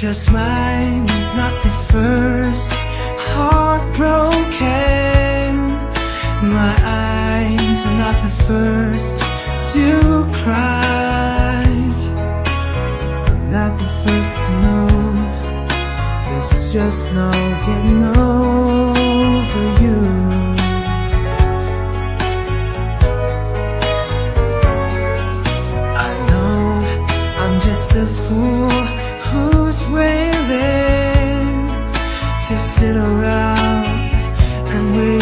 Cause mine is not the first. Heartbroken My eyes are not the first to cry. I'm not the first to know. There's just no getting over you. I know I'm just a fool to sit around and wait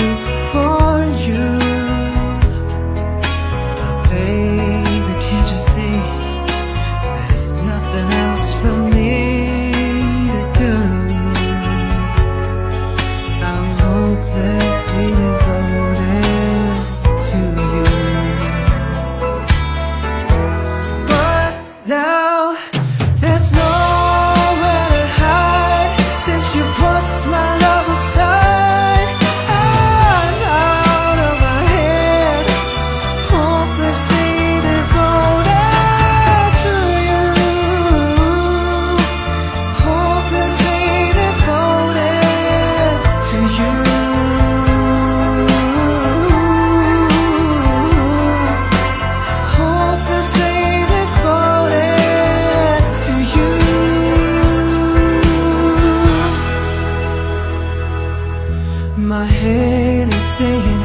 my head is saying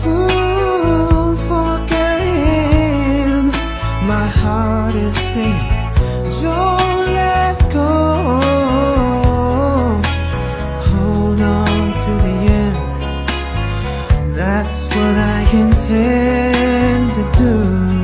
Fool for him My heart is saying Don't let go. Hold on to the end. That's what I intend to do.